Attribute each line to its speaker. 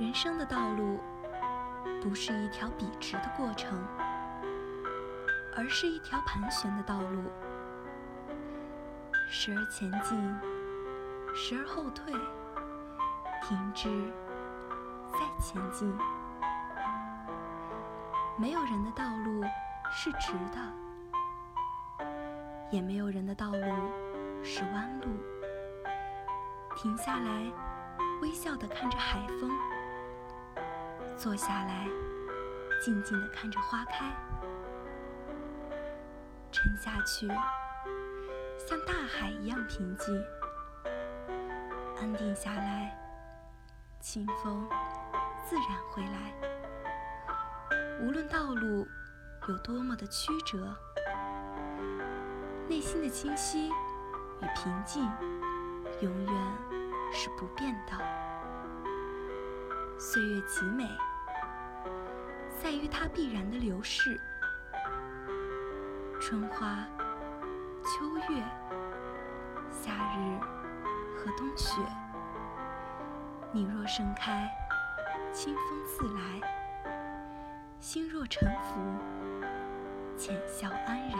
Speaker 1: 人生的道路不是一条笔直的过程，而是一条盘旋的道路，时而前进，时而后退，停滞，再前进。没有人的道路是直的，也没有人的道路是弯路。停下来，微笑地看着海风；坐下来，静静地看着花开；沉下去，像大海一样平静；安定下来，清风自然会来。无论道路有多么的曲折，内心的清晰与平静。永远是不变的。岁月极美，在于它必然的流逝。春花、秋月、夏日和冬雪，你若盛开，清风自来；心若沉浮，浅笑安然。